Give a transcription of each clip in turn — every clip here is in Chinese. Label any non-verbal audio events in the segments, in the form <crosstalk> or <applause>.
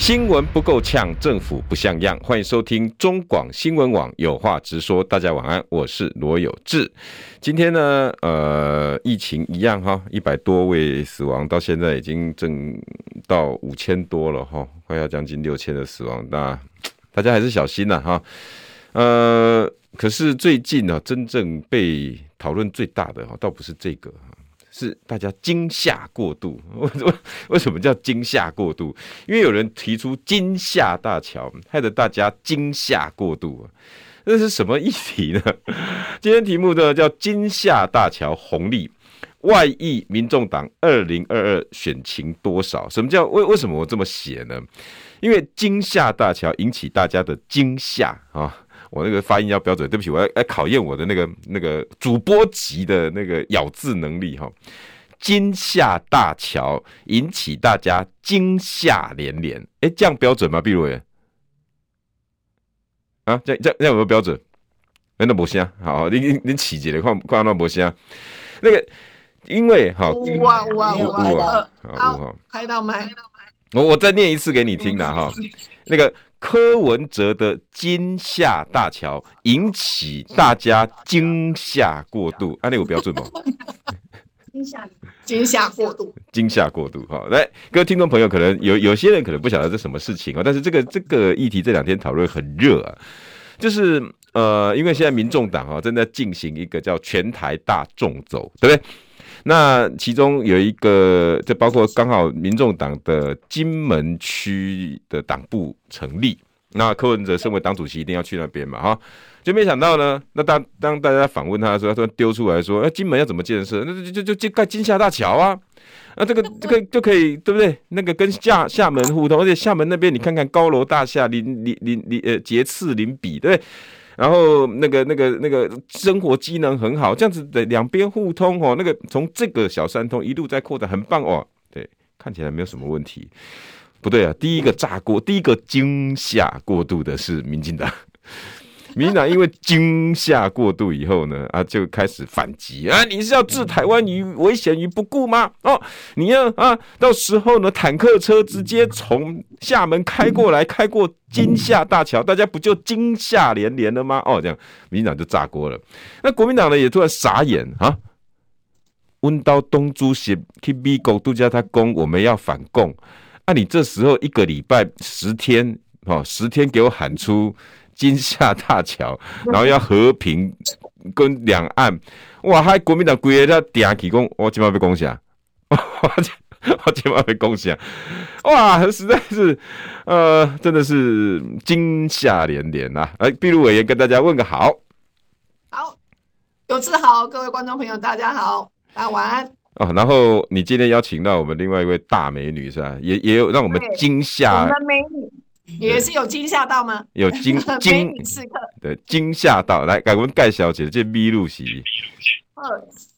新闻不够呛，政府不像样。欢迎收听中广新闻网有话直说。大家晚安，我是罗有志。今天呢，呃，疫情一样哈，一百多位死亡，到现在已经挣到五千多了哈，快要将近六千的死亡。那大家还是小心呐哈。呃，可是最近呢，真正被讨论最大的哈，倒不是这个。是大家惊吓过度，<laughs> 为什么为什么叫惊吓过度？因为有人提出惊吓大桥，害得大家惊吓过度啊！这是什么议题呢？<laughs> 今天题目呢叫“惊吓大桥红利外溢民众党二零二二选情多少”。什么叫为为什么我这么写呢？因为惊吓大桥引起大家的惊吓啊！我那个发音要标准，对不起，我要来考验我的那个那个主播级的那个咬字能力哈。惊吓大桥引起大家惊吓连连，哎，这样标准吗？碧如哎，啊，这样这样这样有没有标准？哎，那不行啊，好，你你你起起来看看那不行啊。那个因为哈，哇哇哇，好，开到麦，我我再念一次给你听的哈，那个。柯文哲的惊吓大桥引起大家惊吓过度，啊，那个标准吗？<laughs> 惊吓惊吓过度，惊吓过度。哈，来，各位听众朋友，可能有有些人可能不晓得这什么事情啊，但是这个这个议题这两天讨论很热啊，就是呃，因为现在民众党啊正在进行一个叫全台大众走，对不对？那其中有一个，就包括刚好民众党的金门区的党部成立，那柯文哲身为党主席，一定要去那边嘛，哈，就没想到呢，那当当大家访问他的时候，他突然丢出来说，哎，金门要怎么建设？那就就就就盖金厦大桥啊，那这个这个就可以，对不对？那个跟厦厦门互通，而且厦门那边你看看高楼大厦，邻邻邻邻呃杰次邻比，对不对？然后那个那个那个生活机能很好，这样子的两边互通哦，那个从这个小三通一路在扩展，很棒哦。对，看起来没有什么问题。不对啊，第一个炸锅，第一个惊吓过度的是民进党。民党因为惊吓过度以后呢，啊，就开始反击啊！你是要置台湾于危险于不顾吗？哦，你要啊，到时候呢，坦克车直接从厦门开过来，开过惊吓大桥，大家不就惊吓连连了吗？哦，这样民党就炸锅了。那国民党呢，也突然傻眼啊！温刀东主席去美国度假，他攻我们要反共，啊，你这时候一个礼拜十天，哦，十天给我喊出。惊吓大桥，然后要和平跟两岸，哇！还国民党规个在顶起攻，我今晚被攻下，<laughs> 我今晚被攻下，哇！实在是，呃，真的是惊吓连连呐！哎，毕鲁委员跟大家问个好，好，有志好，各位观众朋友，大家好，大家晚安。哦，然后你今天邀请到我们另外一位大美女是吧？也也有让我们惊吓，我们美女。也是有惊吓到吗？有惊 <laughs> 惊刺客，对，惊吓到。来，改问盖小姐，这密录席。呃，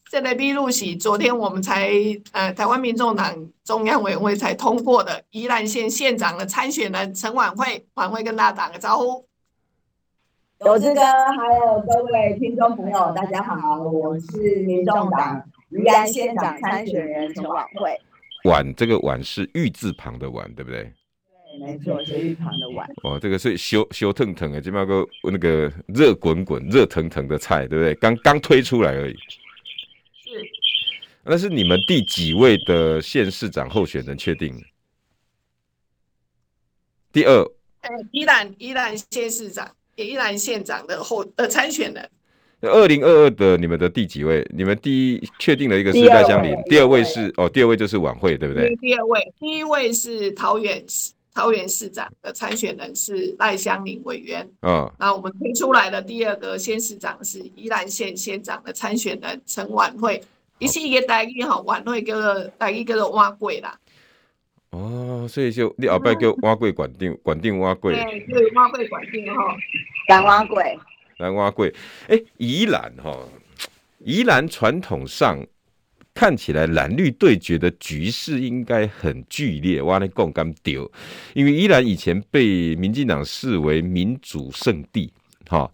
这个密录席，昨天我们才呃，台湾民众党中央委员会才通过的宜兰县县长的参选人陈婉慧，婉慧跟大家打个招呼。有志哥，还有各位听众朋友，大家好，我是民众党宜兰县长参选人陈婉慧。婉，这个婉是玉字旁的婉，对不对？没错，是玉旁的碗。哦，这个是烧烧腾腾的，这么个那个热滚滚、热腾腾的菜，对不对？刚刚推出来而已。是。那是你们第几位的县市长候选人确定？第二。哎，宜兰宜兰县市长，宜兰县长的候呃参选人。二零二二的你们的第几位？你们第一确定了一个是赖香林，第二位是哦，第二位就是晚会，对不对？第二位，第一位是桃园市。桃园市长的参选人是赖香林委员，嗯，那我们推出来的第二个县市长是宜兰县县长的参选人陈婉慧，一是一个台语哈，琬惠叫做台语叫做碗粿啦。哦，所以就你后摆叫碗粿管定管定碗粿，对，对，碗粿管定哈，干碗粿，南瓜贵。哎、欸，宜兰哈，宜兰传统上看起来蓝绿对决的局势应该很剧烈。哇，那共干丢，因为依然以前被民进党视为民主圣地，哈。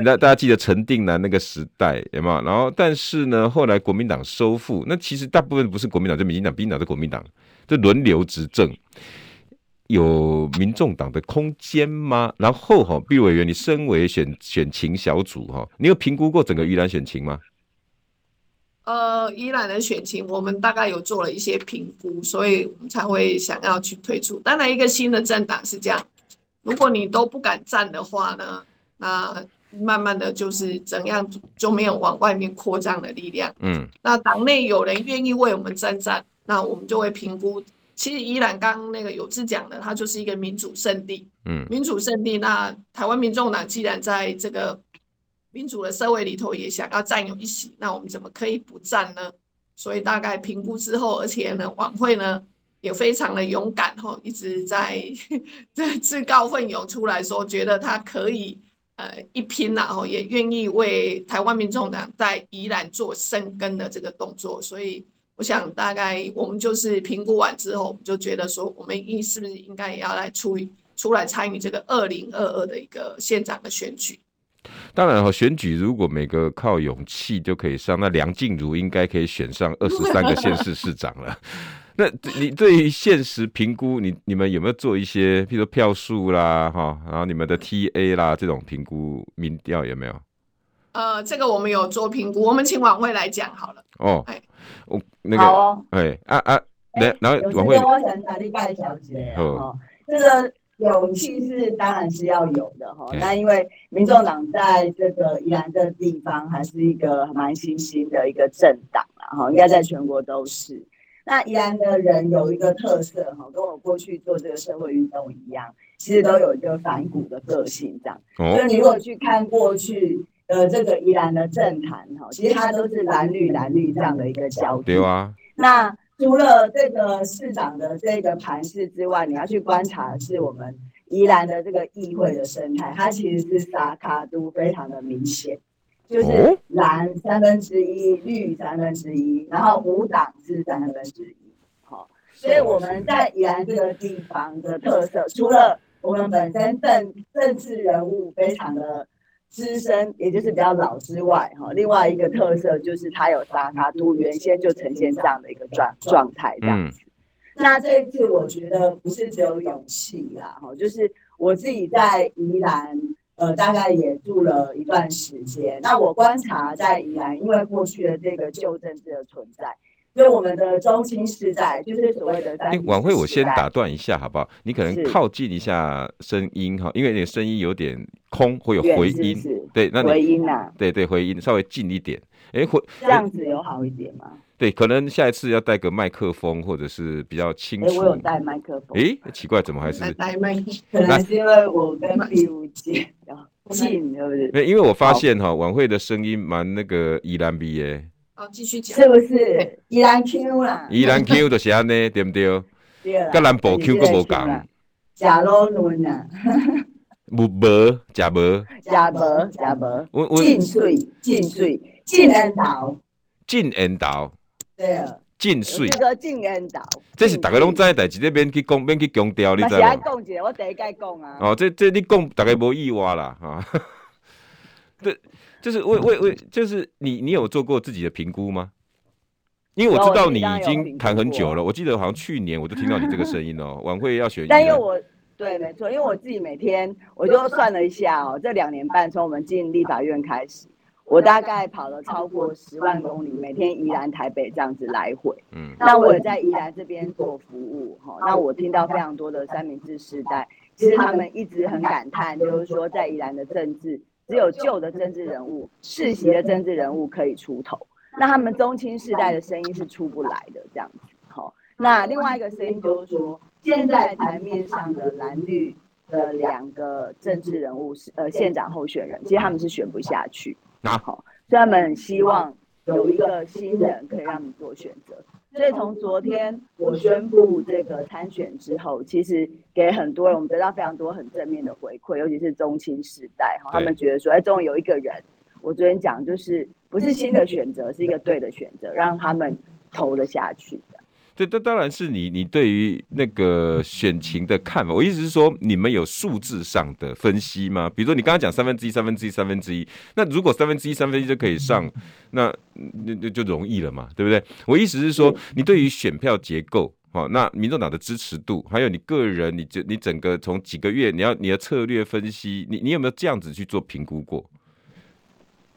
那大家记得陈定南那个时代有没有？然后，但是呢，后来国民党收复，那其实大部分不是国民党，就民进党、民进党、是国民党，就轮流执政。有民众党的空间吗？然后哈，毕委员，你身为选选情小组哈，你有评估过整个宜兰选情吗？呃，宜兰的选情，我们大概有做了一些评估，所以我们才会想要去推出。当然，一个新的政党是这样，如果你都不敢站的话呢，那慢慢的就是怎样就没有往外面扩张的力量。嗯，那党内有人愿意为我们站站，那我们就会评估。其实宜兰刚刚那个有志讲的，它就是一个民主圣地。嗯，民主圣地。那台湾民众党既然在这个民主的社会里头也想要占有一席，那我们怎么可以不占呢？所以大概评估之后，而且呢，晚会呢也非常的勇敢吼，一直在 <laughs> 在自告奋勇出来说，觉得他可以呃一拼然后也愿意为台湾民众党在宜兰做深耕的这个动作，所以。我想大概我们就是评估完之后，我们就觉得说，我们应是不是应该也要来出出来参与这个二零二二的一个县长的选举？当然哈，选举如果每个靠勇气就可以上，那梁静茹应该可以选上二十三个 <laughs> 县市市长了。<laughs> 那你对于现实评估，你你们有没有做一些，譬如说票数啦，哈，然后你们的 TA 啦这种评估民调有没有？呃，这个我们有做评估，我们请晚会来讲好了。哦，哎。我那个，哦、哎啊啊，然然后晚会，我想打你半小节哦。这个勇气是当然是要有的哈。那因为民众党在这个宜兰这个地方还是一个蛮新兴的一个政党啦哈，应该在全国都是。那宜兰的人有一个特色哈，跟我过去做这个社会运动一样，其实都有一个反骨的个性这样。哦、所以你如果去看过去。呃，这个宜兰的政坛哈，其实它都是蓝绿蓝绿这样的一个交替。对啊。那除了这个市长的这个盘势之外，你要去观察的是我们宜兰的这个议会的生态，它其实是三卡都非常的明显，就是蓝三分之一，绿三分之一，然后无党是三分之一。好，所以我们在宜兰这个地方的特色，除了我们本身政政治人物非常的。资深，也就是比较老之外，哈，另外一个特色就是它有沙卡都，原先就呈现这样的一个状状态这样子。那这一次我觉得不是只有勇气啦，哈，就是我自己在宜兰，呃，大概也住了一段时间。那我观察在宜兰，因为过去的这个旧政治的存在。所以我们的中心是在就是所谓的。哎，晚会我先打断一下好不好？你可能靠近一下声音哈，因为你的声音有点空，会有回音。是是对，那你回音啊？对对，回音稍微近一点。哎，回这样子有好一点吗？对，可能下一次要带个麦克风，或者是比较清楚。哎，我有带麦克风。哎，奇怪，怎么还是 <laughs> 带麦克？可能是因为我跟毕如姐近，对不对？因为我发现哈，晚会的声音蛮那个宜兰鼻耶。好，继续讲，是不是宜兰 Q 啦？宜兰 Q 就是安尼，<laughs> 对不对？对啦。跟南部 Q 个无共。假罗伦啊。无无，假无。假无，假无。进水，进水，进恩岛。进恩岛。对啊。进水。这个进恩岛。这是大家拢知的代志，这边去讲，免去强调，你知道吗？我先讲一下，我第一届讲啊。哦，这这你讲，大概无意外啦，哈。<laughs> 对。就是为为为，就是你你有做过自己的评估吗？因为我知道你已经谈很久了，我记得好像去年我就听到你这个声音哦。<laughs> 晚会要选，但因为我对没错，因为我自己每天我就算了一下哦，这两年半从我们进立法院开始，我大概跑了超过十万公里，每天宜兰台北这样子来回。嗯，那我也在宜兰这边做服务哈，那我听到非常多的三明治世代，其实他们一直很感叹，就是说在宜兰的政治。只有旧的政治人物、世袭的政治人物可以出头，那他们中青世代的声音是出不来的，这样子。好，那另外一个声音就是说，现在台面上的蓝绿的两个政治人物是呃县长候选人，其实他们是选不下去。那好，所以他们希望有一个新人可以让你做选择。所以从昨天我宣布这个参选之后，其实给很多人我们得到非常多很正面的回馈，尤其是中青世代哈，他们觉得说，哎，终于有一个人，我昨天讲就是不是新的选择，是一个对的选择，让他们投了下去。这这当然是你你对于那个选情的看法。我意思是说，你们有数字上的分析吗？比如说你刚刚讲三分之一、三分之一、三分之一，那如果三分之一、三分之一就可以上，那那那就容易了嘛，对不对？我意思是说，你对于选票结构，好，那民众党的支持度，还有你个人，你就你整个从几个月，你要你的策略分析，你你有没有这样子去做评估过？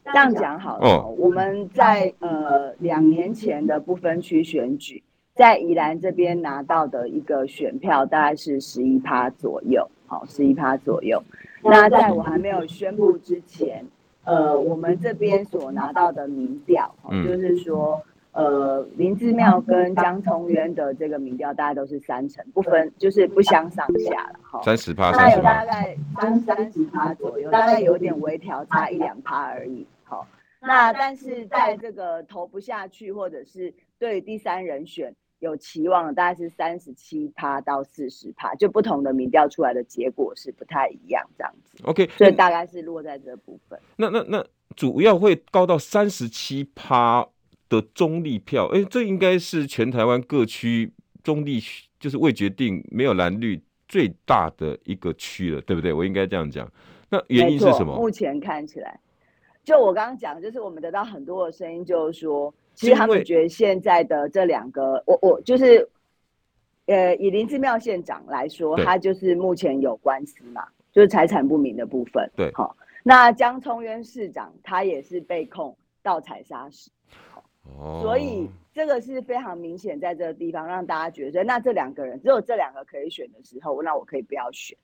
这样讲好了，哦，我们在呃两年前的不分区选举。在宜兰这边拿到的一个选票大概是十一趴左右，好，十一趴左右。那在我还没有宣布之前，呃，我们这边所拿到的民调，就是说，呃，林志妙跟江崇渊的这个民调，大概都是三成，不分，就是不相上下了，哈，三十趴，大概三三十趴左右，大概有点微调，差一两趴而已，好。那但是在这个投不下去，或者是对第三人选。有期望大概是三十七趴到四十趴，就不同的民调出来的结果是不太一样，这样子。OK，所以大概是落在这部分。那那那主要会高到三十七趴的中立票，哎、欸，这应该是全台湾各区中立就是未决定没有蓝绿最大的一个区了，对不对？我应该这样讲。那原因是什么？目前看起来，就我刚刚讲，就是我们得到很多的声音，就是说。其实他们觉得现在的这两个，我我就是，呃，以林志妙县长来说，他就是目前有官司嘛，就是财产不明的部分。对，好，那江聪渊市长他也是被控盗采砂石，哦，所以这个是非常明显，在这个地方让大家觉得，那这两个人只有这两个可以选的时候，那我可以不要选，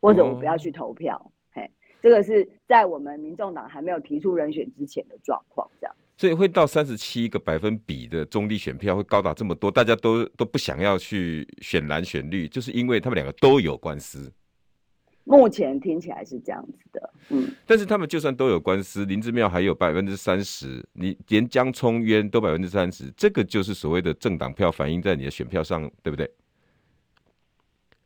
或者我不要去投票，哦、嘿，这个是在我们民众党还没有提出人选之前的状况，这样。所以会到三十七个百分比的中立选票会高达这么多，大家都都不想要去选蓝选绿，就是因为他们两个都有官司。目前听起来是这样子的，嗯。但是他们就算都有官司，林志妙还有百分之三十，你连江聪渊都百分之三十，这个就是所谓的政党票反映在你的选票上，对不对？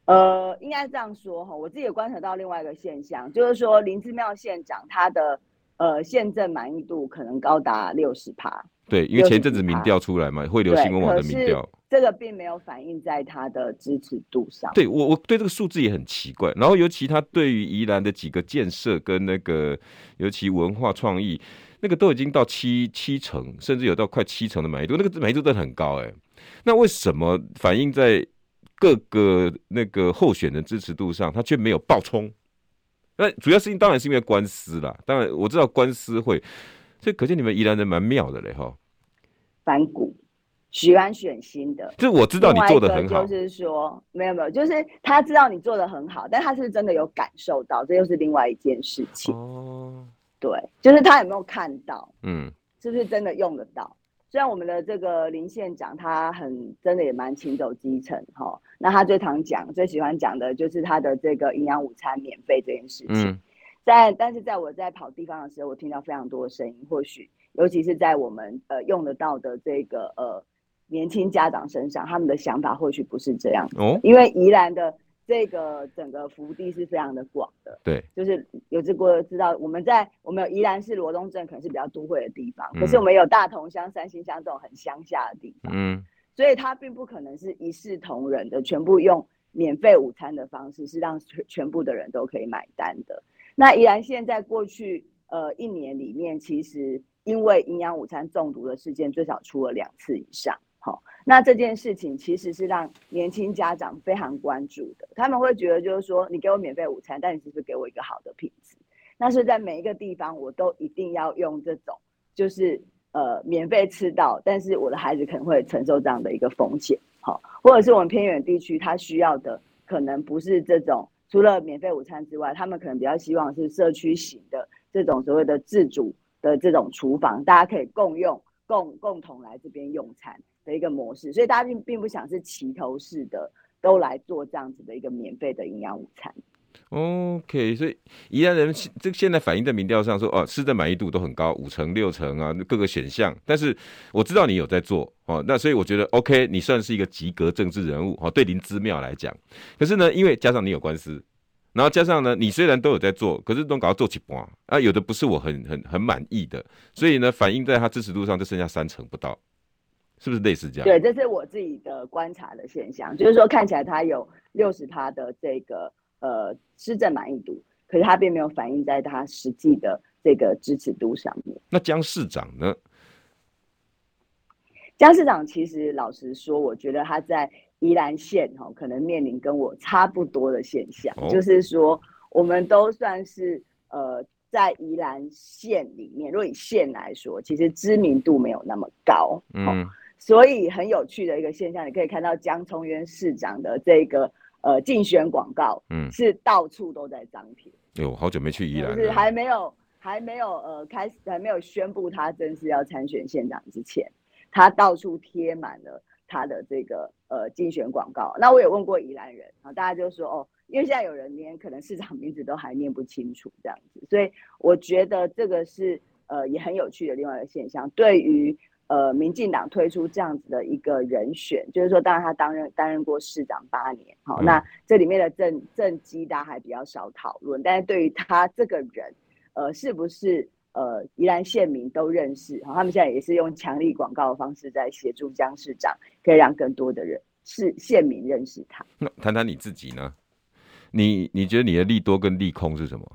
呃，应该这样说哈，我自己也观察到另外一个现象，就是说林志妙县长他的。呃，宪政满意度可能高达六十趴。对，因为前阵子民调出来嘛，会流新闻网的民调，这个并没有反映在他的支持度上。对我，我对这个数字也很奇怪。然后，尤其他对于宜兰的几个建设跟那个，尤其文化创意，那个都已经到七七成，甚至有到快七成的满意度，那个满意度都很高哎。那为什么反映在各个那个候选人支持度上，他却没有爆冲？那主要事情当然是因为官司啦，当然我知道官司会，所以可见你们宜兰人蛮妙的嘞哈。反骨，喜欢选新的，这我知道你做的很好。就是说，没有没有，就是他知道你做的很好，但他是是真的有感受到，这又是另外一件事情。哦，对，就是他有没有看到，嗯，是不是真的用得到？虽然我们的这个林县长他很真的也蛮勤走基层哈，那他最常讲、最喜欢讲的就是他的这个营养午餐免费这件事情。在但是在我在跑地方的时候，我听到非常多的声音，或许尤其是在我们呃用得到的这个呃年轻家长身上，他们的想法或许不是这样哦，因为宜兰的。这个整个福地是非常的广的，对，就是有这个知道，我们在我们有宜兰市罗东镇，可能是比较都会的地方，嗯、可是我们有大同乡、三星乡这种很乡下的地方，嗯，所以它并不可能是一视同仁的，全部用免费午餐的方式是让全全部的人都可以买单的。那宜兰县在过去呃一年里面，其实因为营养午餐中毒的事件最少出了两次以上。好，那这件事情其实是让年轻家长非常关注的。他们会觉得，就是说，你给我免费午餐，但你是不是给我一个好的品质？那是在每一个地方，我都一定要用这种，就是呃，免费吃到，但是我的孩子可能会承受这样的一个风险。好，或者是我们偏远地区，他需要的可能不是这种，除了免费午餐之外，他们可能比较希望是社区型的这种所谓的自主的这种厨房，大家可以共用、共共同来这边用餐。的一个模式，所以大家并并不想是齐头式的都来做这样子的一个免费的营养午餐。OK，所以宜兰人这现在反映在民调上说，哦，吃的满意度都很高，五成六成啊，各个选项。但是我知道你有在做哦，那所以我觉得 OK，你算是一个及格政治人物哦。对林姿妙来讲，可是呢，因为加上你有官司，然后加上呢，你虽然都有在做，可是都搞到做一半啊，有的不是我很很很满意的，所以呢，反映在他支持度上就剩下三成不到，是不是类似这样？对，这是我自己的观察的现象，就是说看起来他有六十趴的这个。呃，施政满意度，可是他并没有反映在他实际的这个支持度上面。那江市长呢？江市长其实老实说，我觉得他在宜兰县哈，可能面临跟我差不多的现象，哦、就是说，我们都算是呃，在宜兰县里面，如果以县来说，其实知名度没有那么高。嗯、哦，所以很有趣的一个现象，你可以看到江聪渊市长的这个。呃，竞选广告，嗯，是到处都在张贴。哎呦，好久没去宜兰了。就是还没有，还没有，呃，开始还没有宣布他正式要参选县长之前，他到处贴满了他的这个呃竞选广告。那我也问过宜兰人啊，大家就说哦，因为现在有人连可能市长名字都还念不清楚这样子，所以我觉得这个是呃也很有趣的另外一个现象。对于呃，民进党推出这样子的一个人选，就是说，当然他担任担任过市长八年，好，嗯、那这里面的政政绩大家还比较少讨论，但是对于他这个人，呃，是不是呃宜兰县民都认识？好，他们现在也是用强力广告的方式在协助江市长，可以让更多的人是县民认识他。那谈谈你自己呢？你你觉得你的利多跟利空是什么？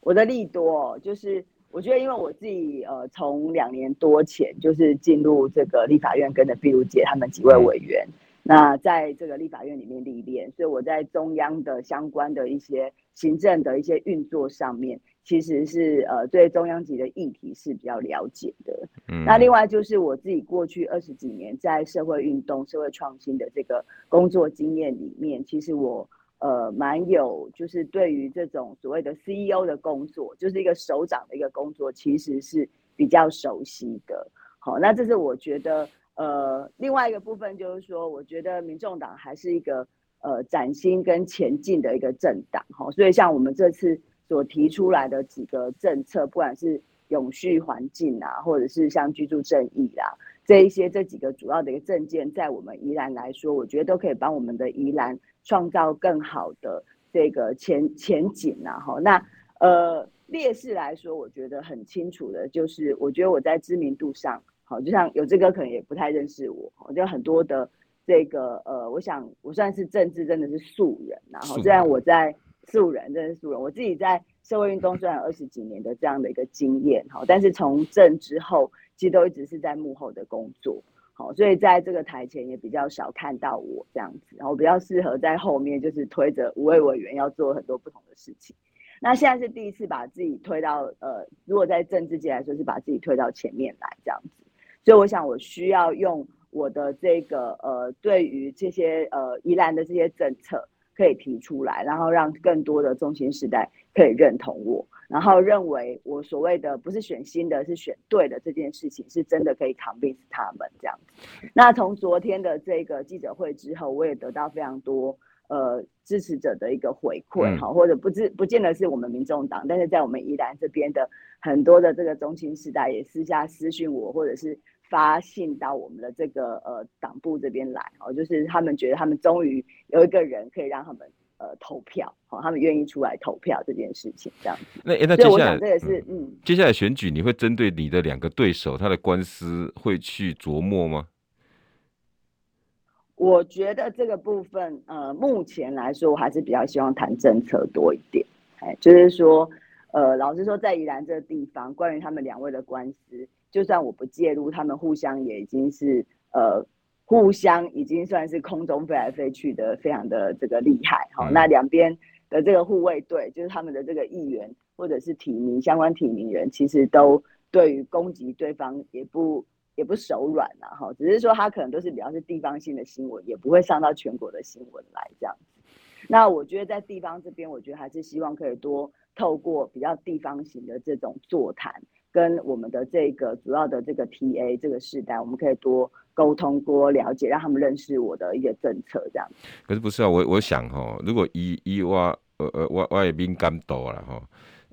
我的利多就是。我觉得，因为我自己呃，从两年多前就是进入这个立法院，跟着毕如姐他们几位委员，那在这个立法院里面历练，所以我在中央的相关的一些行政的一些运作上面，其实是呃对中央级的议题是比较了解的。嗯，那另外就是我自己过去二十几年在社会运动、社会创新的这个工作经验里面，其实我。呃，蛮有，就是对于这种所谓的 CEO 的工作，就是一个首长的一个工作，其实是比较熟悉的。好，那这是我觉得，呃，另外一个部分就是说，我觉得民众党还是一个呃崭新跟前进的一个政党。哈，所以像我们这次所提出来的几个政策，不管是永续环境啊，或者是像居住正义啊，这一些这几个主要的一个证件，在我们宜兰来说，我觉得都可以帮我们的宜兰。创造更好的这个前前景呐，哈，那呃劣势来说，我觉得很清楚的，就是我觉得我在知名度上，好，就像有这个可能也不太认识我，我就很多的这个呃，我想我算是政治真的是素人，然后虽然我在素人真的是素人，我自己在社会运动虽然有二十几年的这样的一个经验，哈，但是从政之后，其实都一直是在幕后的工作。好，所以在这个台前也比较少看到我这样子，然后比较适合在后面，就是推着五位委员要做很多不同的事情。那现在是第一次把自己推到呃，如果在政治界来说是把自己推到前面来这样子，所以我想我需要用我的这个呃，对于这些呃宜兰的这些政策可以提出来，然后让更多的中青世代可以认同我。然后认为我所谓的不是选新的，是选对的这件事情，是真的可以 convince 他们这样子。那从昨天的这个记者会之后，我也得到非常多呃支持者的一个回馈哈，或者不知不见得是我们民众党，但是在我们宜兰这边的很多的这个中青世代也私下私讯我，或者是发信到我们的这个呃党部这边来哦，就是他们觉得他们终于有一个人可以让他们。呃，投票，好，他们愿意出来投票这件事情，这样子。那那接下来这也是嗯，嗯，接下来选举你会针对你的两个对手，他的官司会去琢磨吗？我觉得这个部分，呃，目前来说，我还是比较希望谈政策多一点。哎，就是说，呃，老实说，在宜兰这个地方，关于他们两位的官司，就算我不介入，他们互相也已经是呃。互相已经算是空中飞来飞去的，非常的这个厉害。好，那两边的这个护卫队，就是他们的这个议员或者是提名相关提名人，其实都对于攻击对方也不也不手软呐。哈，只是说他可能都是比较是地方性的新闻，也不会上到全国的新闻来这样子。那我觉得在地方这边，我觉得还是希望可以多透过比较地方型的这种座谈。跟我们的这个主要的这个 TA 这个世代，我们可以多沟通、多了解，让他们认识我的一个政策，这样。可是不是啊？我我想哈，如果一一挖呃呃挖挖也敏感多了哈。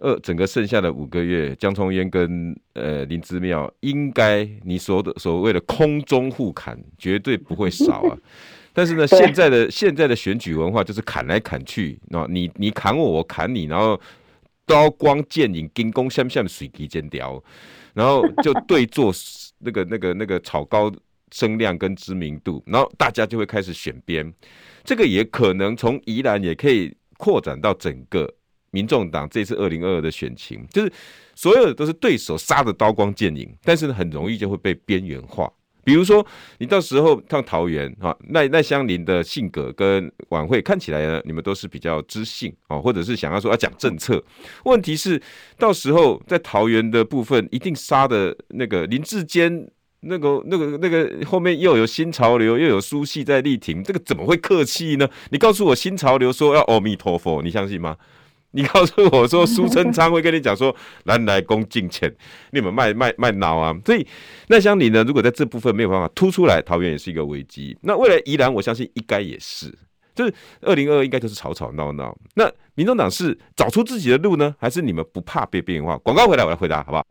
呃，整个剩下的五个月，江聪渊跟呃林之妙，应该你所的所谓的空中互砍，绝对不会少啊。<laughs> 但是呢，现在的现在的选举文化就是砍来砍去，那你你砍我，我砍你，然后刀光剑影，金光闪闪，水滴尖雕，然后就对坐那个那个那个炒高声量跟知名度，然后大家就会开始选边。这个也可能从宜兰也可以扩展到整个。民众党这次二零二二的选情，就是所有的都是对手杀的刀光剑影，但是，很容易就会被边缘化。比如说，你到时候到桃园啊，赖赖香林的性格跟晚会看起来呢，你们都是比较知性啊，或者是想要说要讲政策。问题是，到时候在桃园的部分，一定杀的那个林志坚，那个那个那个后面又有新潮流，又有苏系在力挺，这个怎么会客气呢？你告诉我，新潮流说要阿弥陀佛，你相信吗？你告诉我说，苏贞昌会跟你讲说，来来恭敬钱，你们卖卖卖脑啊！所以那像你呢，如果在这部分没有办法突出来，桃园也是一个危机。那未来宜兰，我相信应该也是，就是二零二二应该就是吵吵闹闹。那民众党是找出自己的路呢，还是你们不怕被边缘化？广告回来，我来回答，好不好？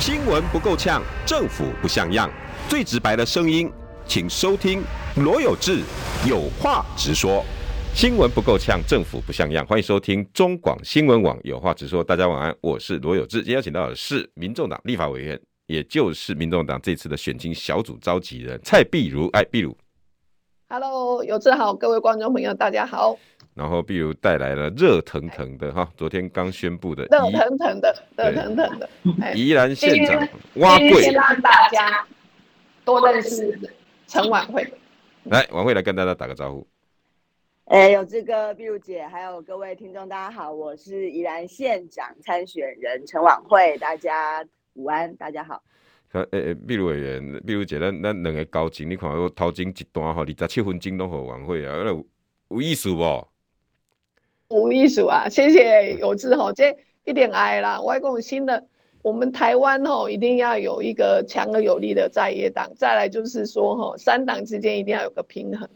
新闻不够呛，政府不像样，最直白的声音，请收听罗有志有话直说。新闻不够呛，政府不像样。欢迎收听中广新闻网，有话直说。大家晚安，我是罗有志。今天邀请到的是民众党立法委员，也就是民众党这次的选情小组召集人蔡碧如。哎，碧如，Hello，有志好，各位观众朋友，大家好。然后碧如带来了热腾腾的哈，昨天刚宣布的热腾腾的热腾腾的宜兰县长碗粿，先让大家多认识陈晚惠。来，晚惠来跟大家打个招呼。哎，有这个碧如姐，还有各位听众，大家好，我是宜兰县长参选人陈琬惠，大家午安，大家好。呃，诶诶，壁如委员，碧如姐，咱咱两个交情，你看我头前一段吼，二十七分钟拢和琬惠啊，那有有意思不？有意思啊，谢谢有志吼，这一点爱啦。我讲新的，我们台湾吼一定要有一个强而有力的在野党，再来就是说吼，三党之间一定要有个平衡。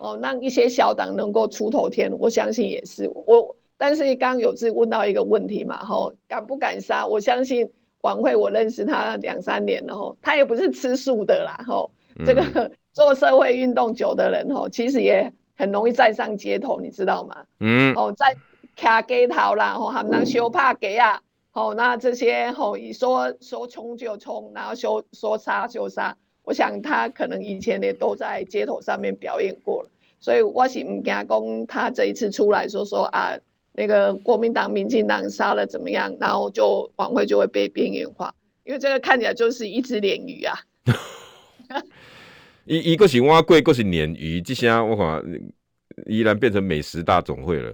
哦，让一些小党能够出头天，我相信也是我。但是刚刚有志问到一个问题嘛，吼，敢不敢杀？我相信王慧，我认识他两三年了，吼，他也不是吃素的啦，吼，这个做社会运动久的人，吼，其实也很容易站上街头，你知道吗？嗯，哦，在卡街头啦，吼，还能修怕给啊，吼，那这些吼，一说说冲就冲，然后说说杀就杀。我想他可能以前也都在街头上面表演过了，所以我是唔惊讲他这一次出来说说啊，那个国民党、民进党杀了怎么样，然后就晚会就会被边缘化，因为这个看起来就是一只鲶鱼啊。<laughs> 一一个是碗粿，一个是鲶鱼，这些我看依然变成美食大总会了。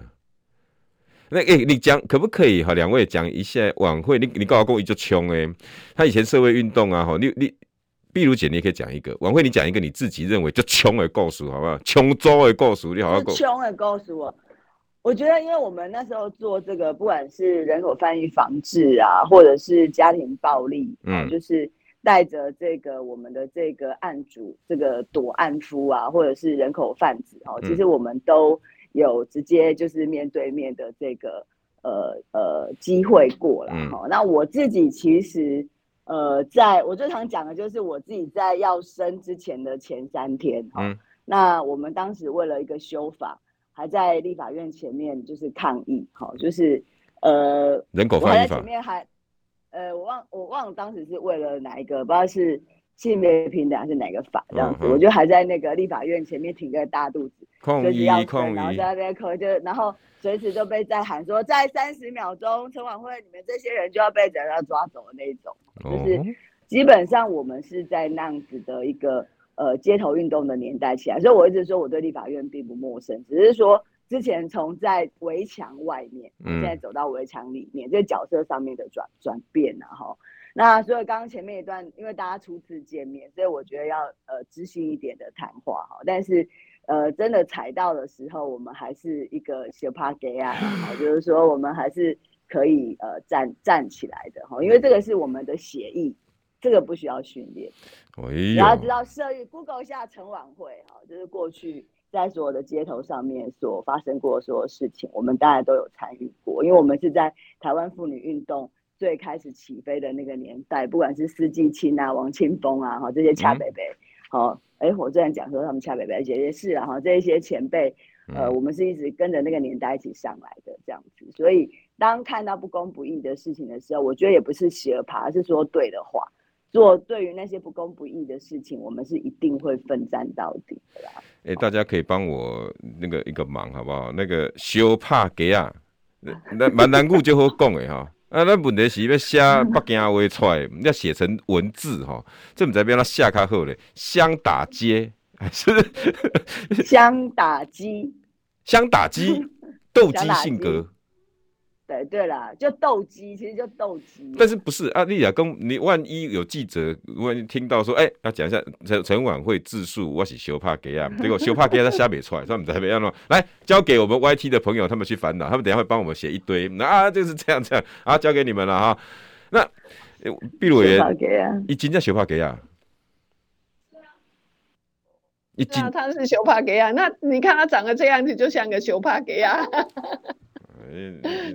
那诶、你讲可不可以哈？两位讲一下晚会，你你告我讲一就穷诶，他以前社会运动啊，哈，你你。壁如姐，你也可以讲一个。晚会，你讲一个你自己认为就穷的故事，好不好？<laughs> 穷州的故事，你好好讲。穷的故事，我我觉得，因为我们那时候做这个，不管是人口贩运防治啊，或者是家庭暴力，嗯，就是带着这个我们的这个案主，这个躲案夫啊，或者是人口贩子哦，其实我们都有直接就是面对面的这个呃呃机会过了哈。嗯、那我自己其实。呃，在我最常讲的就是我自己在要生之前的前三天，嗯，那我们当时为了一个修法，还在立法院前面就是抗议，好，就是呃，人口贩运法，前面还，呃，我忘我忘了当时是为了哪一个，不知道是性别平等还是哪个法这样子，嗯、我就还在那个立法院前面挺个大肚子，抗议要抗议，然后在那边口就然后。随时就被在喊说，在三十秒钟，陈琬惠，你们这些人就要被人家抓走的那一种，就是基本上我们是在那样子的一个呃街头运动的年代起来，所以我一直说我对立法院并不陌生，只是说之前从在围墙外面，现在走到围墙里面，这个角色上面的转转变啊哈。那所以刚刚前面一段，因为大家初次见面，所以我觉得要呃知性一点的谈话哈，但是。呃，真的踩到的时候，我们还是一个小趴给啊，就是说我们还是可以呃站站起来的哈，因为这个是我们的协议，这个不需要训练。然后知道社运，Google 一下陈琬惠哈，就是过去在所有的街头上面所发生过的所有事情，我们当然都有参与过，因为我们是在台湾妇女运动最开始起飞的那个年代，不管是施季青啊、王清峰啊哈这些恰北北，好、嗯，哎，我这样讲说他们恰北北姐姐是啊哈，这一些前辈。呃，我们是一直跟着那个年代一起上来的这样子，所以当看到不公不义的事情的时候，我觉得也不是斜爬，而是说对的话，做对于那些不公不义的事情，我们是一定会奋战到底的啦。哎、欸，大家可以帮我那个一个忙好不好？那个修帕给啊，那蛮难过就好讲的哈。啊，那问题是要写 <laughs> 北京话出来，要写成文字哈，这不知变他下卡后嘞，香打街。还是香打鸡，香打鸡，斗鸡 <laughs> 性格。对对啦，就斗鸡，其实就斗鸡。但是不是啊？丽雅跟，你万一有记者，万一听到说，哎、欸，要讲一下陈陈婉惠自述，我是修帕给啊，<laughs> 结果修帕给他下不出来，说你怎么样呢？来交给我们 YT 的朋友，他们去烦恼，他们等下会帮我们写一堆。那啊，就是这样这样啊，交给你们了哈。那毕鲁员，一斤叫修帕给啊。那他是修帕给啊，那你看他长得这样子，就像个修帕给啊。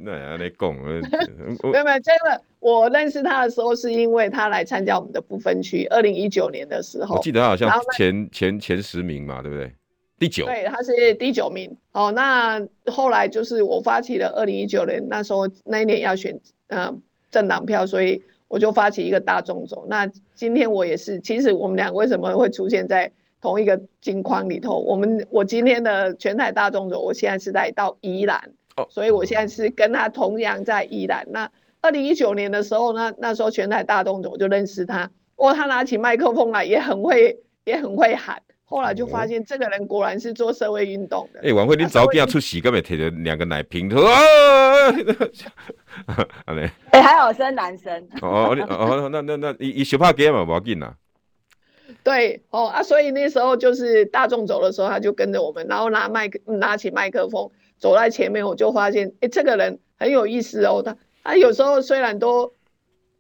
那也来讲，没有没有，真的，我认识他的时候是因为他来参加我们的不分区，二零一九年的时候，我记得他好像前前前十名嘛，对不对？第九，对，他是第九名。哦，那后来就是我发起了二零一九年那时候那一年要选呃政党票，所以我就发起一个大众走。那今天我也是，其实我们俩为什么会出现在？同一个金框里头，我们我今天的全台大众走，我现在是在到宜兰，哦，所以我现在是跟他同样在宜兰。那二零一九年的时候呢，那时候全台大众走我就认识他，哇，他拿起麦克风来也很会，也很会喊。后来就发现这个人果然是做社会运动的。哎、欸，琬惠，你早给他出席，根本提着两个奶瓶，说啊，<laughs> 哎、欸，还好生男生。哦哦哦，那那那，一一小帕给嘛，不要紧呐。对哦啊，所以那时候就是大众走的时候，他就跟着我们，然后拿麦克拿起麦克风走在前面，我就发现，哎，这个人很有意思哦。他他有时候虽然都，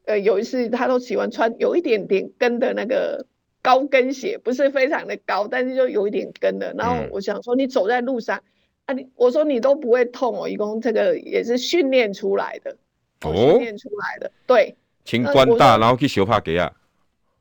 呃，有一次他都喜欢穿有一点点跟的那个高跟鞋，不是非常的高，但是就有一点跟的。然后我想说，你走在路上，啊，你我说你都不会痛哦，一共这个也是训练出来的，哦，训练出来的，对，请官大，然后去修帕给啊，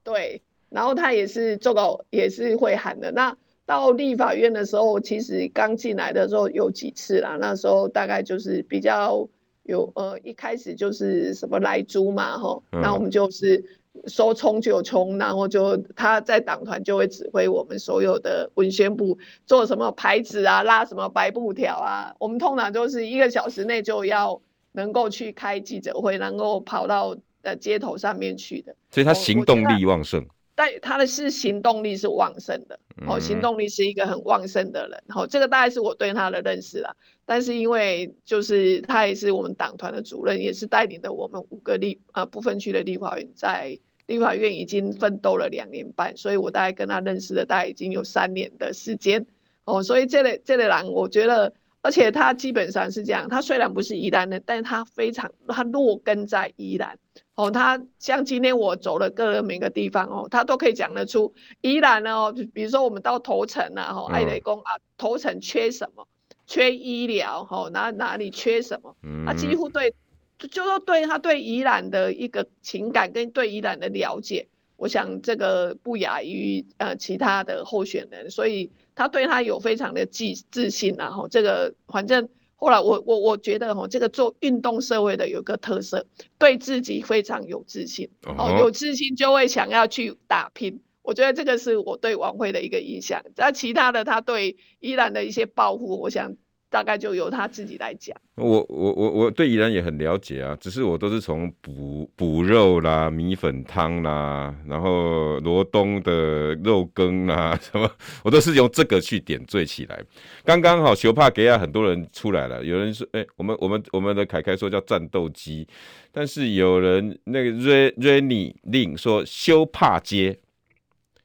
对。然后他也是这个也是会喊的。那到立法院的时候，其实刚进来的时候有几次啦。那时候大概就是比较有呃，一开始就是什么来租嘛，吼，那、嗯、我们就是说冲就冲，然后就他在党团就会指挥我们所有的文宣部做什么牌子啊，拉什么白布条啊。我们通常就是一个小时内就要能够去开记者会，能够跑到呃街头上面去的。所以他行动力旺盛。但他的是行动力是旺盛的，哦，行动力是一个很旺盛的人，哦，这个大概是我对他的认识啦。但是因为就是他也是我们党团的主任，也是带领的我们五个立啊不分区的立法院，在立法院已经奋斗了两年半，所以我大概跟他认识的大概已经有三年的时间，哦，所以这类这类人，我觉得，而且他基本上是这样，他虽然不是宜兰人，但是他非常他落根在宜兰。哦，他像今天我走了各个每个地方哦，他都可以讲得出宜兰哦，比如说我们到头城啊，哈、哦，爱雷公啊，头城缺什么？缺医疗，哈、哦，哪哪里缺什么？嗯、他几乎对，就说对他对宜兰的一个情感跟对宜兰的了解，我想这个不亚于呃其他的候选人，所以他对他有非常的自自信然后、哦、这个反正。后来我我我觉得哈，这个做运动社会的有个特色，对自己非常有自信，哦，有自信就会想要去打拼。我觉得这个是我对王慧的一个印象。那其他的，他对依然的一些抱负，我想。大概就由他自己来讲。我我我我对宜兰也很了解啊，只是我都是从补补肉啦、米粉汤啦，然后罗东的肉羹啦 <laughs> 什么，我都是用这个去点缀起来。刚刚好，修帕给亚很多人出来了，有人说，哎、我们我们我们的凯凯说叫战斗机，但是有人那个瑞瑞尼令说修帕街，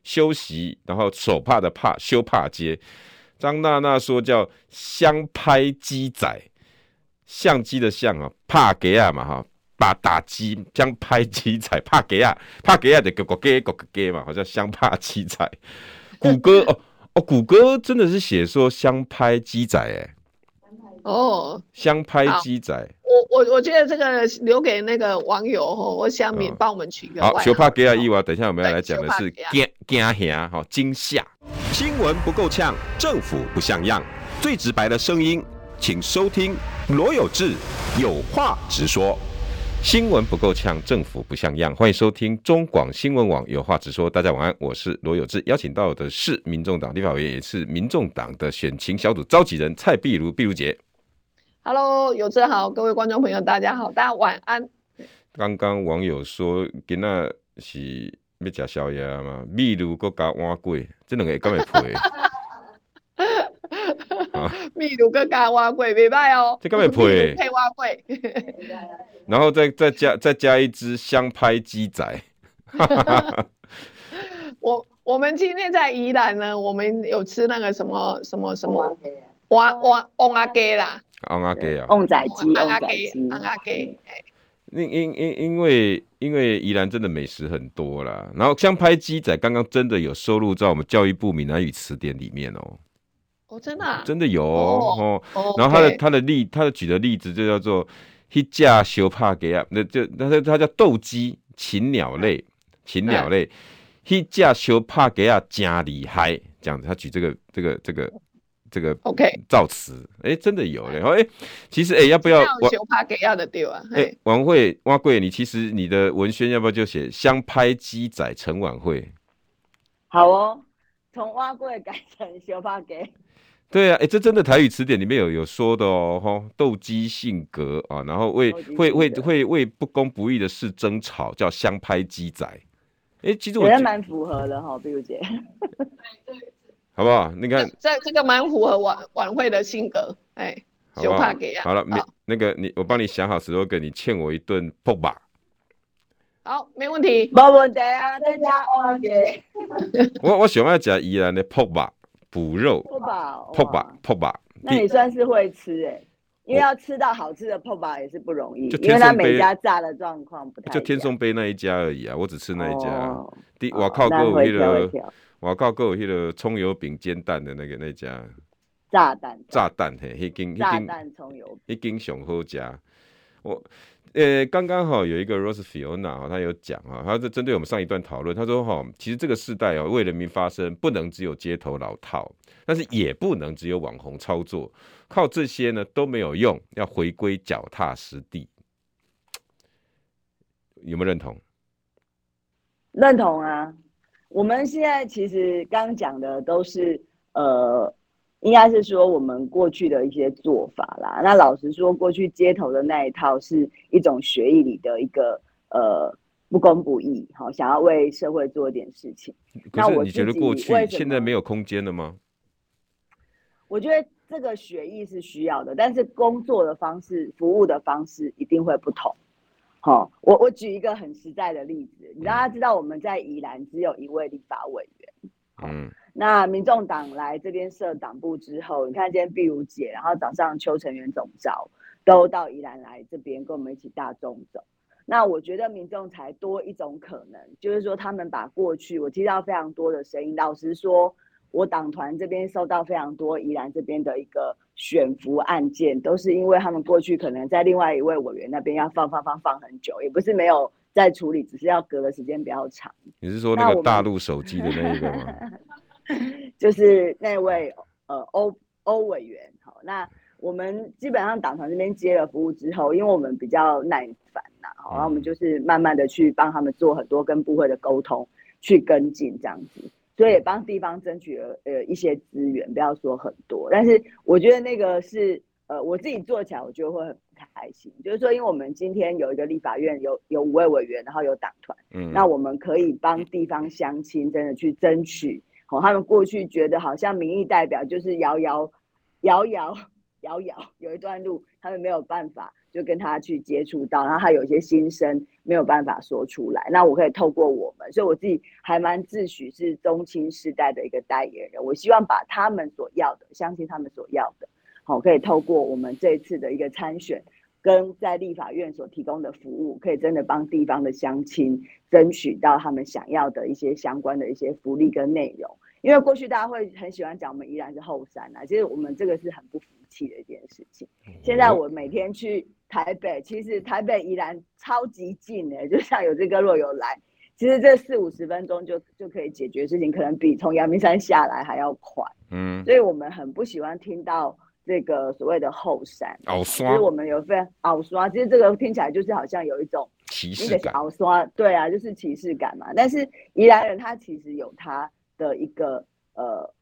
休息，然后手帕的帕修帕街。张娜娜说叫相拍鸡仔，相机的相啊，帕给亚嘛哈，把打鸡相拍鸡仔，帕给亚，帕给亚的个个给个个给嘛，好像相拍鸡仔。谷歌 <laughs> 哦哦，谷歌真的是写说相拍鸡仔哎。哦，相拍鸡仔，我我我觉得这个留给那个网友哦，我想你帮我们取个好。小帕给啊伊娃，等一下我们要来讲的是惊惊吓哈惊吓。新闻不够呛，政府不像样，最直白的声音，请收听罗有志有话直说。新闻不够呛，政府不像样。欢迎收听中广新闻网有话直说。大家晚安，我是罗有志。邀请到的是民众党立法委员，也是民众党的选情小组召集人蔡碧如，碧如姐。Hello，有志好，各位观众朋友，大家好，大家晚安。刚刚网友说，今仔是要吃宵夜嘛？壁如阁加碗粿，这两个敢会配？壁如阁加碗粿，袂歹哦。这敢会配？配碗粿，然后再再加再加一只香拍鸡仔。<laughs> 我我们今天在宜兰呢，我们有吃那个什么什么什么碗碗瓮仔鸡啦。瓮仔鸡啊，旺仔鸡，瓮仔鸡，瓮仔鸡。因因因因为因为宜兰真的美食很多啦，然后像拍鸡仔刚刚真的有收录在我们教育部闽南语词典里面哦。哦，真的、啊？真的有哦。哦然后他的、okay、他的例他的举的例子就叫做一架修帕给啊，那就那他他叫斗鸡禽鸟类禽鸟类一架修帕给啊加厉害这样子，他举这个这个这个。这个 OK 造词，哎，真的有嘞，哎，其实哎，要不要我怕给要的丢啊？哎，晚会挖贵，你其实你的文宣要不要就写相拍鸡仔成晚会？好哦，从挖贵改成小怕给。对啊，哎，这真的台语词典里面有有说的哦，哈，斗鸡性格啊，然后为会会会为不公不义的事争吵，叫相拍鸡仔。哎，其实我觉得蛮符合的哈，壁如姐。好不好？你看，这这个蛮符合晚晚会的性格，哎，就怕给啊。好了，没那个你，我帮你想好时候给你欠我一顿破吧。好，没问题，没问题啊，大家 OK。我我喜欢 <laughs> 吃宜兰的破吧，补肉。破吧，破吧，破吧。那你算是会吃哎，因为要吃到好吃的破吧也是不容易，因为他每家炸的状况不太。就天松杯那一家而已啊，我只吃那一家。第我靠，各位了。我告诉我，那个葱油饼煎蛋的那个那家炸弹炸弹嘿，一斤一斤炸弹葱油一斤上好吃。我呃，刚刚好有一个 Rose Fiona 哈，他有讲啊，他是针对我们上一段讨论，他说哈，其实这个时代哦，为人民发声，不能只有街头老套，但是也不能只有网红操作，靠这些呢都没有用，要回归脚踏实地。有没有认同？认同啊。我们现在其实刚讲的都是呃，应该是说我们过去的一些做法啦。那老实说，过去街头的那一套是一种学艺里的一个呃不公不义，好，想要为社会做一点事情。可是你觉得过去现在没有空间了吗？我觉得这个学艺是需要的，但是工作的方式、服务的方式一定会不同。好，我我举一个很实在的例子，你大家知道我们在宜兰只有一位立法委员，嗯，那民众党来这边设党部之后，你看今天碧如姐，然后早上邱成元总召都到宜兰来这边跟我们一起大众走，那我觉得民众才多一种可能，就是说他们把过去我听到非常多的声音，老实说。我党团这边收到非常多宜兰这边的一个选服案件，都是因为他们过去可能在另外一位委员那边要放放放放很久，也不是没有在处理，只是要隔的时间比较长。你是说那个大陆手机的那一个吗？<laughs> 就是那位呃欧欧委员。好，那我们基本上党团这边接了服务之后，因为我们比较耐烦呐，好，然后我们就是慢慢的去帮他们做很多跟部会的沟通，去跟进这样子。所以也帮地方争取了呃一些资源，不要说很多，但是我觉得那个是呃我自己做起来，我觉得会很开心。就是说，因为我们今天有一个立法院，有有五位委员，然后有党团，嗯，那我们可以帮地方乡亲真的去争取。哦，他们过去觉得好像民意代表就是遥遥遥遥遥遥有一段路，他们没有办法。就跟他去接触到，然后他有一些心声没有办法说出来，那我可以透过我们，所以我自己还蛮自诩是中青世代的一个代言人。我希望把他们所要的，相信他们所要的，好，可以透过我们这一次的一个参选，跟在立法院所提供的服务，可以真的帮地方的乡亲争取到他们想要的一些相关的一些福利跟内容。因为过去大家会很喜欢讲我们宜兰是后山啊，其实我们这个是很不服气的一件事情。现在我每天去台北，其实台北宜兰超级近诶，就像有这个若有来，其实这四五十分钟就就可以解决事情，可能比从阳明山下来还要快。嗯，所以我们很不喜欢听到这个所谓的后山。其实我们有非常后山，其实这个听起来就是好像有一种歧视感。后山，对啊，就是歧视感嘛。但是宜兰人他其实有他。的一个呃，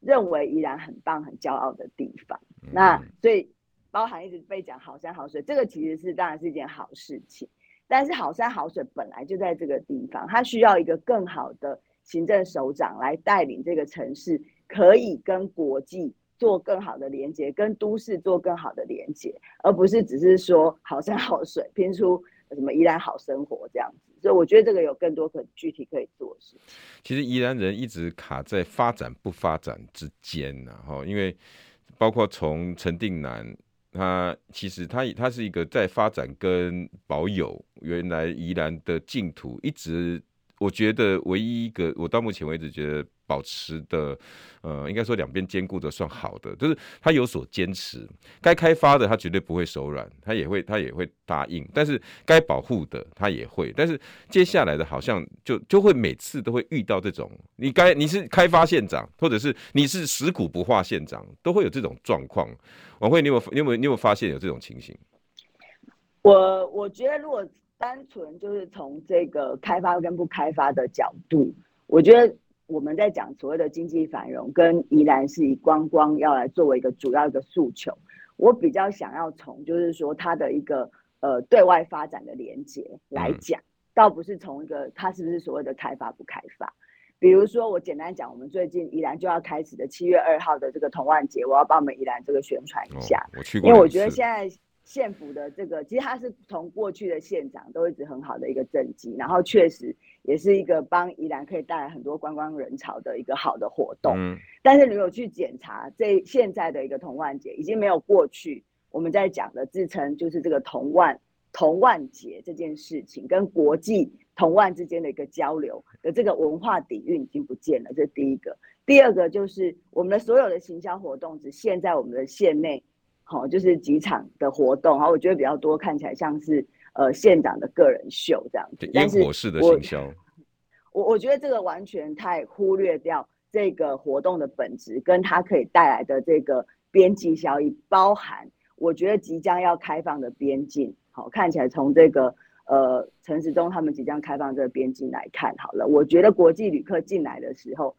认为宜兰很棒、很骄傲的地方。嗯、那所以包含一直被讲好山好水，这个其实是当然是一件好事情。但是好山好水本来就在这个地方，它需要一个更好的行政首长来带领这个城市，可以跟国际做更好的连接，跟都市做更好的连接，而不是只是说好山好水，拼出什么宜兰好生活这样子。所以我觉得这个有更多可具体可以做的事。其实宜兰人一直卡在发展不发展之间呐，哈，因为包括从陈定南，他其实他他是一个在发展跟保有原来宜兰的净土，一直我觉得唯一一个我到目前为止觉得。保持的，呃，应该说两边兼顾的算好的，就是他有所坚持，该开发的他绝对不会手软，他也会他也会答应，但是该保护的他也会，但是接下来的好像就就会每次都会遇到这种，你该你是开发县长，或者是你是食古不化县长，都会有这种状况。琬惠，你有没有你有没有你有发现有这种情形？我我觉得如果单纯就是从这个开发跟不开发的角度，我觉得。我们在讲所谓的经济繁荣，跟宜兰是以观光要来作为一个主要的诉求。我比较想要从就是说它的一个呃对外发展的连接来讲，嗯、倒不是从一个它是不是所谓的开发不开发。比如说我简单讲，我们最近宜兰就要开始的七月二号的这个同万节，我要帮我们宜兰这个宣传一下。哦、我去过。因为我觉得现在县府的这个，其实它是从过去的县长都一直很好的一个政绩，然后确实。也是一个帮宜兰可以带来很多观光人潮的一个好的活动，嗯，但是你有去检查这现在的一个童万节，已经没有过去我们在讲的自称就是这个童万童万节这件事情，跟国际童万之间的一个交流的这个文化底蕴已经不见了，这是第一个。第二个就是我们的所有的行销活动只限在我们的县内，好，就是几场的活动，好，我觉得比较多，看起来像是。呃，县长的个人秀这样子，烟火式的行销，<laughs> 我我觉得这个完全太忽略掉这个活动的本质，跟它可以带来的这个边际效益，包含我觉得即将要开放的边境，好，看起来从这个呃陈时中他们即将开放这个边境来看好了，我觉得国际旅客进来的时候，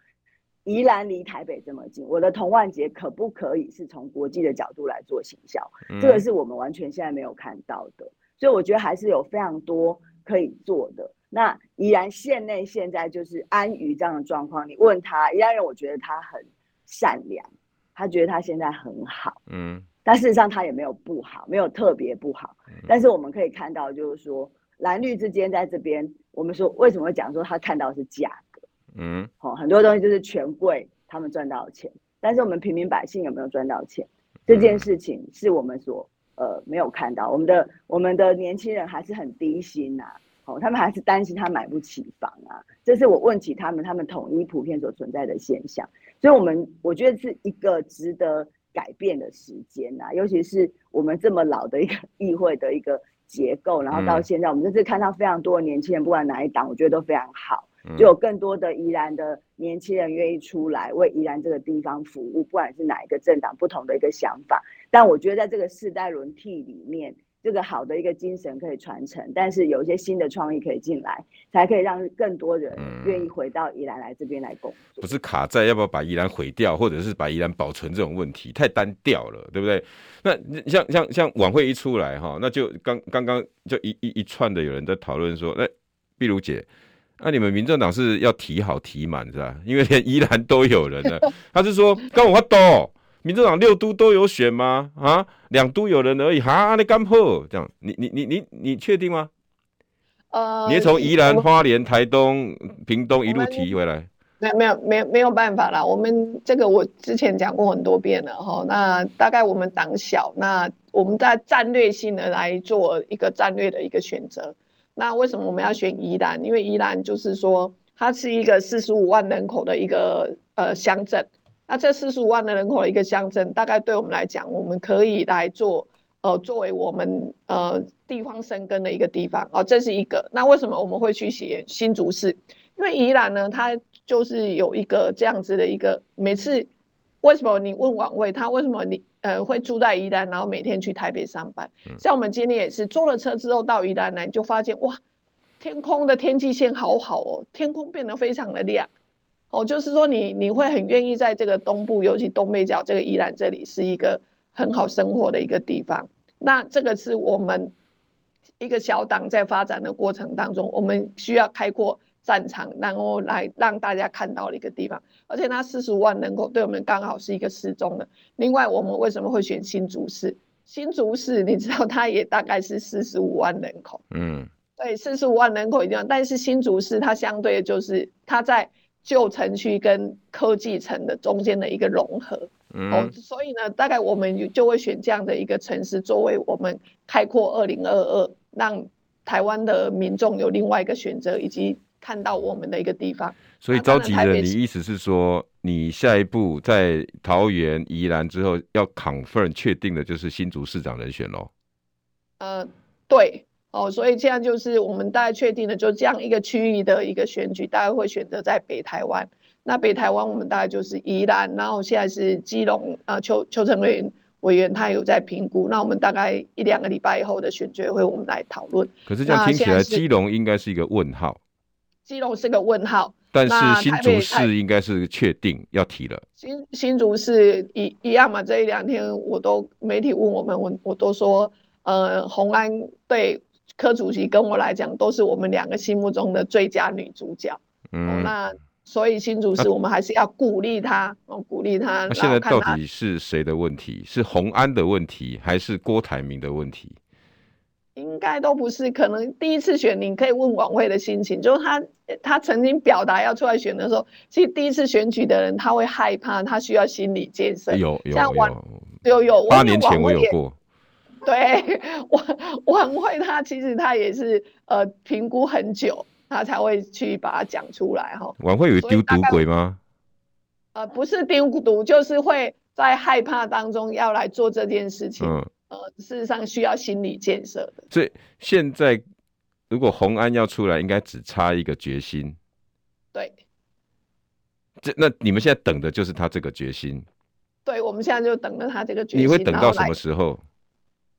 宜兰离台北这么近，我的童玩节可不可以是从国际的角度来做行销？嗯。这个是我们完全现在没有看到的。所以我觉得还是有非常多可以做的。那宜兰县内现在就是安于这样的状况。你问他，宜兰人，我觉得他很善良，他觉得他现在很好，嗯，但事实上他也没有不好，没有特别不好。但是我们可以看到，就是说蓝绿之间在这边，我们说为什么会讲说他看到是价格，嗯，好，很多东西就是权贵他们赚到钱，但是我们平民百姓有没有赚到钱？这件事情是我们所。呃，没有看到我们的我们的年轻人还是很低薪呐、啊，哦，他们还是担心他买不起房啊，这是我问起他们，他们统一普遍所存在的现象，所以，我们我觉得是一个值得改变的时间呐、啊，尤其是我们这么老的一个议会的一个结构，然后到现在，我们这次看到非常多的年轻人，不管哪一党，我觉得都非常好。就有更多的宜兰的年轻人愿意出来为宜兰这个地方服务，不管是哪一个政党，不同的一个想法。但我觉得在这个世代轮替里面，这个好的一个精神可以传承，但是有一些新的创意可以进来，才可以让更多人愿意回到宜兰来这边来工作。不是卡在要不要把宜兰毁掉，或者是把宜兰保存这种问题，太单调了，对不对？那像像像晚会一出来哈，那就刚刚刚就一一一串的有人在讨论说，那碧如姐。那、啊、你们民政党是要提好提满是吧？<laughs> 因为连宜兰都有人了。他是说，刚我都，民政党六都都有选吗？啊，两都有人而已。哈，你干破这样？你你你你你确定吗？呃，你从宜兰、花莲、台东、屏东一路提回来。没有没有没有没有办法啦。我们这个我之前讲过很多遍了哈。那大概我们党小，那我们在战略性的来做一个战略的一个选择。那为什么我们要选宜兰？因为宜兰就是说它是一个四十五万人口的一个呃乡镇。那这四十五万的人口的一个乡镇，大概对我们来讲，我们可以来做呃作为我们呃地方生根的一个地方哦，这是一个。那为什么我们会去写新竹市？因为宜兰呢，它就是有一个这样子的一个，每次为什么你问琬惠，他为什么你呃会住在宜兰，然后每天去台北上班？像我们今天也是坐了车之后到宜兰来，就发现哇，天空的天际线好好哦，天空变得非常的亮哦，就是说你你会很愿意在这个东部，尤其东北角这个宜兰这里是一个很好生活的一个地方。那这个是我们一个小党在发展的过程当中，我们需要开阔。战场，然后来让大家看到的一个地方，而且它四十五万人口，对我们刚好是一个适中的。另外，我们为什么会选新竹市？新竹市你知道，它也大概是四十五万人口，嗯，对，四十五万人口一样。但是新竹市它相对就是它在旧城区跟科技城的中间的一个融合，嗯，哦，所以呢，大概我们就会选这样的一个城市作为我们开阔二零二二，让台湾的民众有另外一个选择，以及。看到我们的一个地方，所以召集人，你意思是说，你下一步在桃园、宜兰之后要 confirm 确定的就是新竹市长人选喽？呃，对哦，所以这样就是我们大概确定的，就这样一个区域的一个选举，大概会选择在北台湾。那北台湾我们大概就是宜兰，然后现在是基隆啊、呃，邱邱成委员委员他有在评估，那我们大概一两个礼拜以后的选举会我们来讨论。可是这样听起来，基隆应该是一个问号。基隆是个问号，但是新竹市应该是确定要提了。新新竹市一一样嘛，这一两天我都媒体问我们，我我都说，呃，洪安对柯主席跟我来讲，都是我们两个心目中的最佳女主角。嗯，哦、那所以新竹市我们还是要鼓励他，哦、鼓励他。那现在到底是谁的问题？是洪安的问题，还是郭台铭的问题？应该都不是，可能第一次选，你可以问晚会的心情，就是他他曾经表达要出来选的时候，其实第一次选举的人他会害怕，他需要心理建设。有有有有有，八年前我有过。<laughs> 对，晚晚会他其实他也是呃评估很久，他才会去把它讲出来哈。晚会有丢毒鬼吗？呃，不是丢毒，就是会在害怕当中要来做这件事情。嗯。呃，事实上需要心理建设的。所以现在如果红安要出来，应该只差一个决心。对。这那你们现在等的就是他这个决心。对，我们现在就等着他这个决心。你会等到什么时候？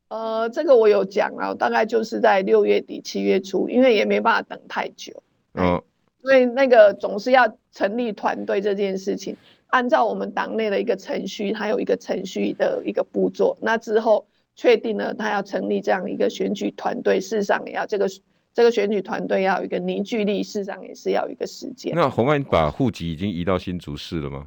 呃，这个我有讲啊，大概就是在六月底七月初，因为也没办法等太久。嗯。所以那个总是要成立团队这件事情。按照我们党内的一个程序，还有一个程序的一个步骤，那之后确定了他要成立这样一个选举团队，事实上也要这个这个选举团队要有一个凝聚力，事实上也是要有一个时间。那洪安把户籍已经移到新竹市了吗？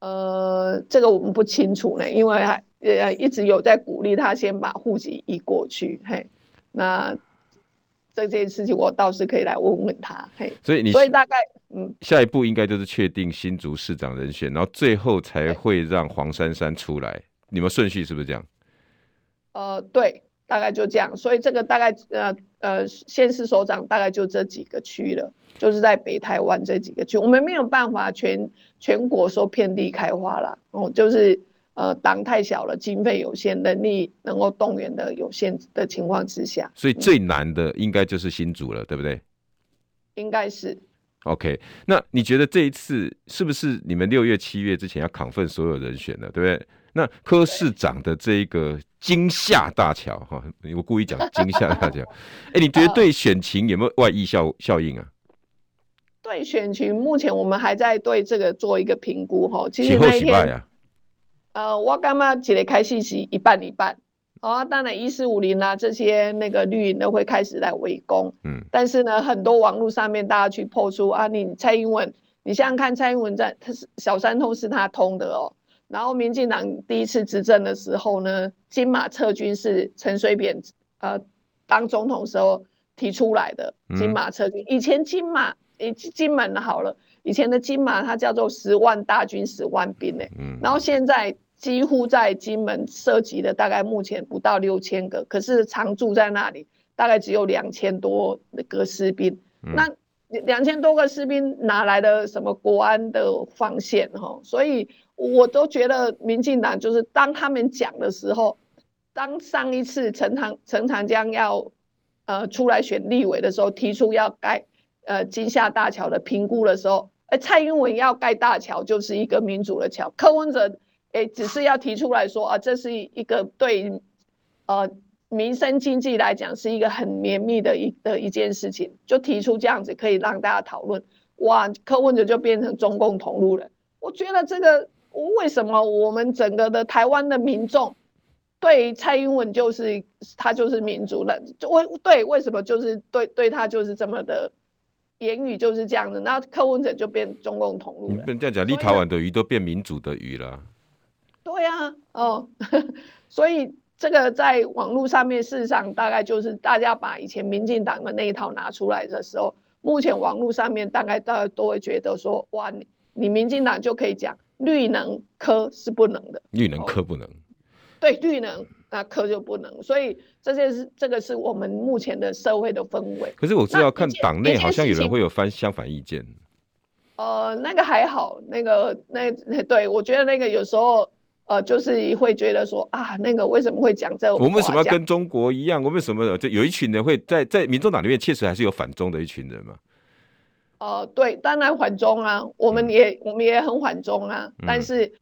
呃，这个我们不清楚呢，因为还呃一直有在鼓励他先把户籍移过去，嘿，那。这件事情我倒是可以来问问他，嘿，所以你所以大概嗯，下一步应该就是确定新竹市长人选，然后最后才会让黄珊珊出来，你们顺序是不是这样？呃，对，大概就这样，所以这个大概呃呃，县市首长大概就这几个区了，就是在北台湾这几个区，我们没有办法全全国说遍地开花了，哦，就是。呃，党太小了，经费有限，能力能够动员的有限的情况之下，所以最难的应该就是新竹了，嗯、对不对？应该是。OK，那你觉得这一次是不是你们六月、七月之前要 confirm 所有人选呢，对不对？那柯市长的这一个惊吓大桥哈，我故意讲惊吓大桥，哎、欸，你觉得对选情有没有外溢效效应啊？对选情，目前我们还在对这个做一个评估哈。其实那一天。呃，我感觉一个开信息一半一半，哦，当然一四五零啊，这些那个绿营都会开始来围攻，嗯，但是呢，很多网络上面大家去破出啊，你蔡英文，你想想看，蔡英文在他是小三通是他通的哦，然后民进党第一次执政的时候呢，金马撤军是陈水扁呃当总统时候提出来的，金马撤军，嗯、以前金马以金门好了。以前的金马它叫做十万大军十万兵呢，嗯，然后现在几乎在金门涉及的大概目前不到六千个，可是常驻在那里大概只有两千多个士兵，嗯、那两千多个士兵哪来的什么国安的防线哈？所以我都觉得民进党就是当他们讲的时候，当上一次陈长陈长江要。呃，出来选立委的时候，提出要盖呃金厦大桥的评估的时候，哎，蔡英文要盖大桥就是一个民主的桥，柯文哲哎只是要提出来说啊，这是一个对呃民生经济来讲是一个很绵密的一的一件事情，就提出这样子可以让大家讨论，哇，柯文哲就变成中共同路人，我觉得这个为什么我们整个的台湾的民众？对蔡英文就是他就是民主人，就为对为什么就是对对他就是这么的言语就是这样的，那柯文哲就变中共同路人。你这样讲，立陶宛的鱼都变民主的鱼了。对啊，哦，<laughs> 所以这个在网络上面，事实上大概就是大家把以前民进党的那一套拿出来的时候，目前网络上面大概大家都会觉得说，哇，你你民进党就可以讲绿能科是不能的，绿能科不能。哦对绿能，那科就不能，所以这些是这个是我们目前的社会的氛围。可是我知道看党内好像有人会有翻相反意见。呃，那个还好，那个那 <laughs> 对我觉得那个有时候呃就是会觉得说啊，那个为什么会讲这个？我们为什么要跟中国一样？我们为什么就有一群人会在在民众党里面确实还是有反中的一群人嘛？呃，对，当然缓中啊，我们也、嗯、我们也很缓中啊，但是。嗯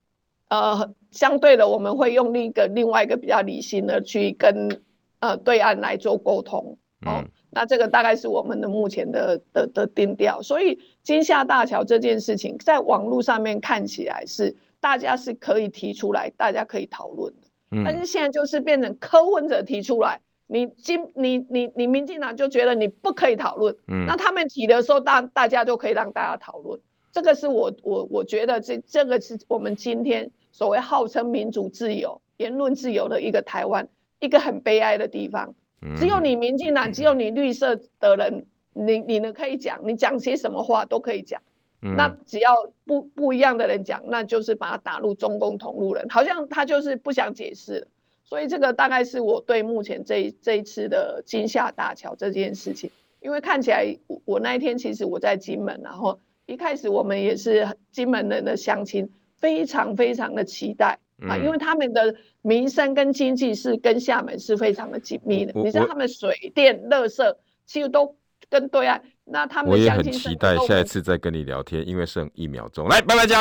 呃，相对的，我们会用另一个另外一个比较理性的去跟呃对岸来做沟通，哦，嗯、那这个大概是我们的目前的的的定调。所以金厦大桥这件事情，在网络上面看起来是大家是可以提出来，大家可以讨论的。嗯、但是现在就是变成柯文哲提出来，你今你你你民进党就觉得你不可以讨论，嗯，那他们提的时候，大大家就可以让大家讨论。这个是我我我觉得这这个是我们今天。所谓号称民主自由、言论自由的一个台湾，一个很悲哀的地方。只有你民进党，只有你绿色的人，你你呢可以讲，你讲些什么话都可以讲。那只要不不一样的人讲，那就是把他打入中共同路人，好像他就是不想解释。所以这个大概是我对目前这这一次的金厦大桥这件事情，因为看起来我我那一天其实我在金门，然后一开始我们也是金门人的乡亲。非常非常的期待啊，因为他们的民生跟经济是跟厦门是非常的紧密的。你知道他们水电、垃圾其实都跟对岸，那他们我也很期待下一次再跟你聊天，因为剩一秒钟，来，拜拜家。